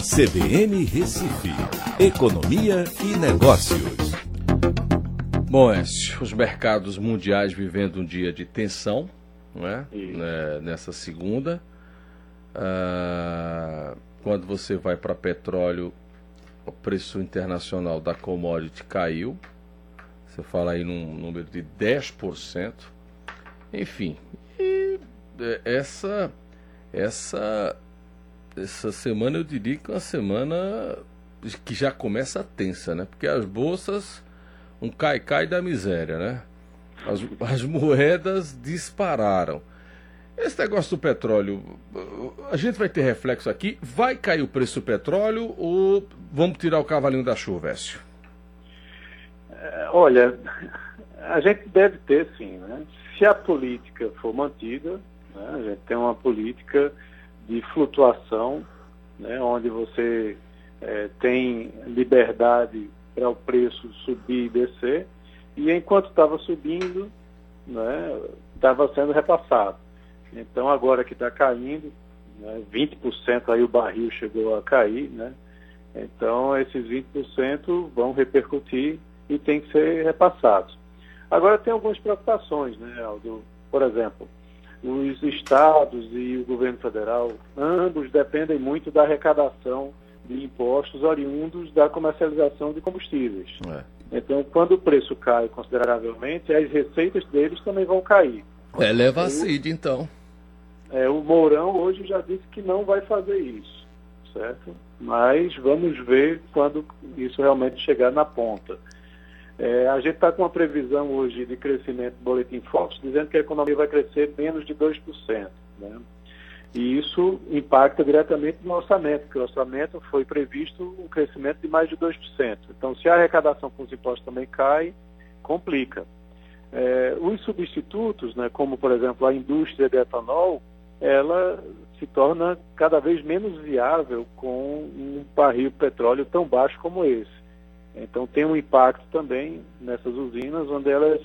CBN Recife, Economia e Negócios. Bom, Écio, os mercados mundiais vivendo um dia de tensão, é? Né, nessa segunda. Ah, quando você vai para petróleo, o preço internacional da commodity caiu. Você fala aí num número de 10%. Enfim, e é, essa essa essa semana eu diria que é uma semana que já começa tensa, né? Porque as bolsas um cai-cai da miséria, né? As, as moedas dispararam. Esse negócio do petróleo, a gente vai ter reflexo aqui? Vai cair o preço do petróleo ou vamos tirar o cavalinho da chuva, Écio? É, olha, a gente deve ter sim, né? Se a política for mantida, né? a gente tem uma política de flutuação, né? onde você é, tem liberdade para o preço subir e descer, e enquanto estava subindo, estava né, sendo repassado. Então agora que está caindo, né, 20% aí o barril chegou a cair, né? Então esses 20% vão repercutir e tem que ser repassados. Agora tem algumas preocupações, né, Aldo? Por exemplo, os estados e o governo federal, ambos dependem muito da arrecadação de impostos oriundos da comercialização de combustíveis. É. Então, quando o preço cai consideravelmente, as receitas deles também vão cair. É, leva a CID, então. É, o Mourão hoje já disse que não vai fazer isso, certo? Mas vamos ver quando isso realmente chegar na ponta. É, a gente está com uma previsão hoje de crescimento do Boletim Fox, dizendo que a economia vai crescer menos de 2%. Né? E isso impacta diretamente no orçamento, porque o orçamento foi previsto um crescimento de mais de 2%. Então, se a arrecadação com os impostos também cai, complica. É, os substitutos, né, como por exemplo a indústria de etanol, ela se torna cada vez menos viável com um barril de petróleo tão baixo como esse. Então tem um impacto também nessas usinas, onde elas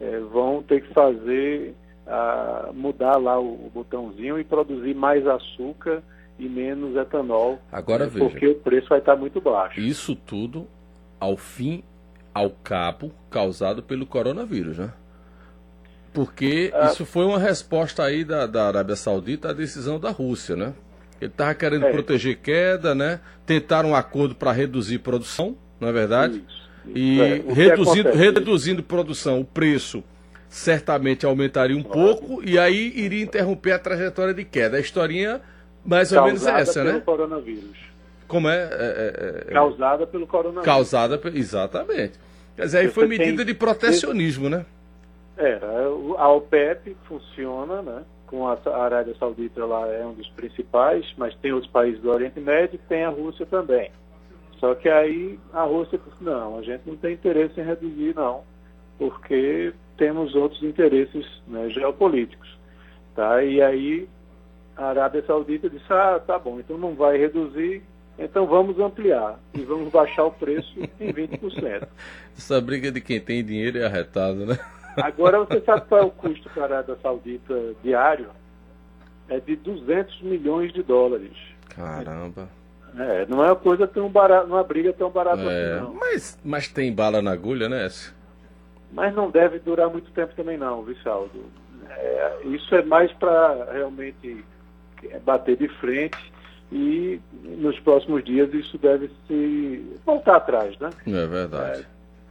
é, vão ter que fazer, a, mudar lá o, o, botãozinho e produzir mais açúcar e menos etanol. Agora né, veja. Porque o preço vai estar muito baixo. Isso tudo, ao fim, ao cabo, causado pelo coronavírus, né? Porque ah. isso foi uma resposta aí da, da Arábia Saudita à decisão da Rússia, né? Ele estava querendo é. proteger queda, né? Tentaram um acordo para reduzir produção, não é verdade? Isso, isso. E é, reduzindo, reduzindo produção, o preço certamente aumentaria um pouco e aí iria interromper a trajetória de queda. A historinha mais ou menos é essa, pelo né? coronavírus. Como é? é, é, é Causada pelo coronavírus. Causada, exatamente. Quer dizer, aí foi medida de protecionismo, né? Era. A OPEP funciona, né? Com a Arábia Saudita lá é um dos principais, mas tem outros países do Oriente Médio e tem a Rússia também. Só que aí a Rússia disse, não, a gente não tem interesse em reduzir, não, porque temos outros interesses né, geopolíticos. Tá? E aí a Arábia Saudita disse, ah, tá bom, então não vai reduzir, então vamos ampliar e vamos baixar o preço em 20%. Essa briga de quem tem dinheiro é arretada, né? Agora você sabe qual é o custo para a Arábia Saudita diário? É de 200 milhões de dólares. Caramba. É, não é uma coisa tão barata, uma briga tão barata é, assim, não. Mas, mas tem bala na agulha, né? Mas não deve durar muito tempo também não, Vissaldo. É, isso é mais para realmente bater de frente e nos próximos dias isso deve se voltar atrás, né? É verdade. É,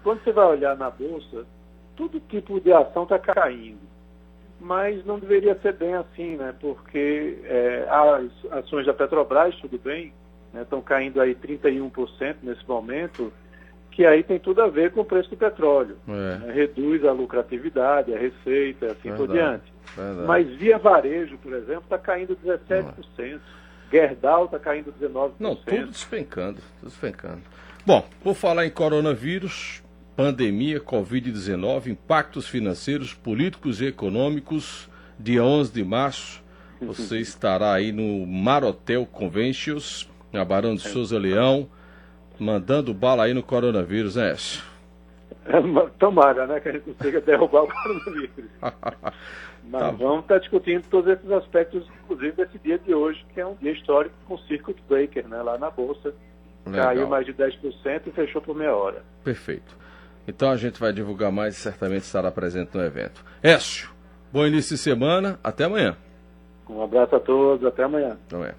quando você vai olhar na bolsa, todo tipo de ação está caindo. Mas não deveria ser bem assim, né? Porque é, as ações da Petrobras, tudo bem, estão né? caindo aí 31% nesse momento, que aí tem tudo a ver com o preço do petróleo. É. Né? Reduz a lucratividade, a receita, assim verdade, por diante. Verdade. Mas via varejo, por exemplo, está caindo 17%. Não. Gerdau está caindo 19%. Não, tudo despencando, tudo despencando. Bom, por falar em coronavírus, pandemia Covid-19, impactos financeiros, políticos e econômicos, dia 11 de março, você estará aí no Marotel Conventions, na Barão de Souza Leão, mandando bala aí no coronavírus, né, Tomara, né? Que a gente consiga derrubar o coronavírus. Mas tá vamos estar tá discutindo todos esses aspectos, inclusive desse dia de hoje, que é um dia histórico com circuit breaker, né? Lá na Bolsa. Legal. Caiu mais de 10% e fechou por meia hora. Perfeito. Então a gente vai divulgar mais e certamente estará presente no evento. Écio, bom início de semana, até amanhã. Um abraço a todos, até amanhã. Até amanhã.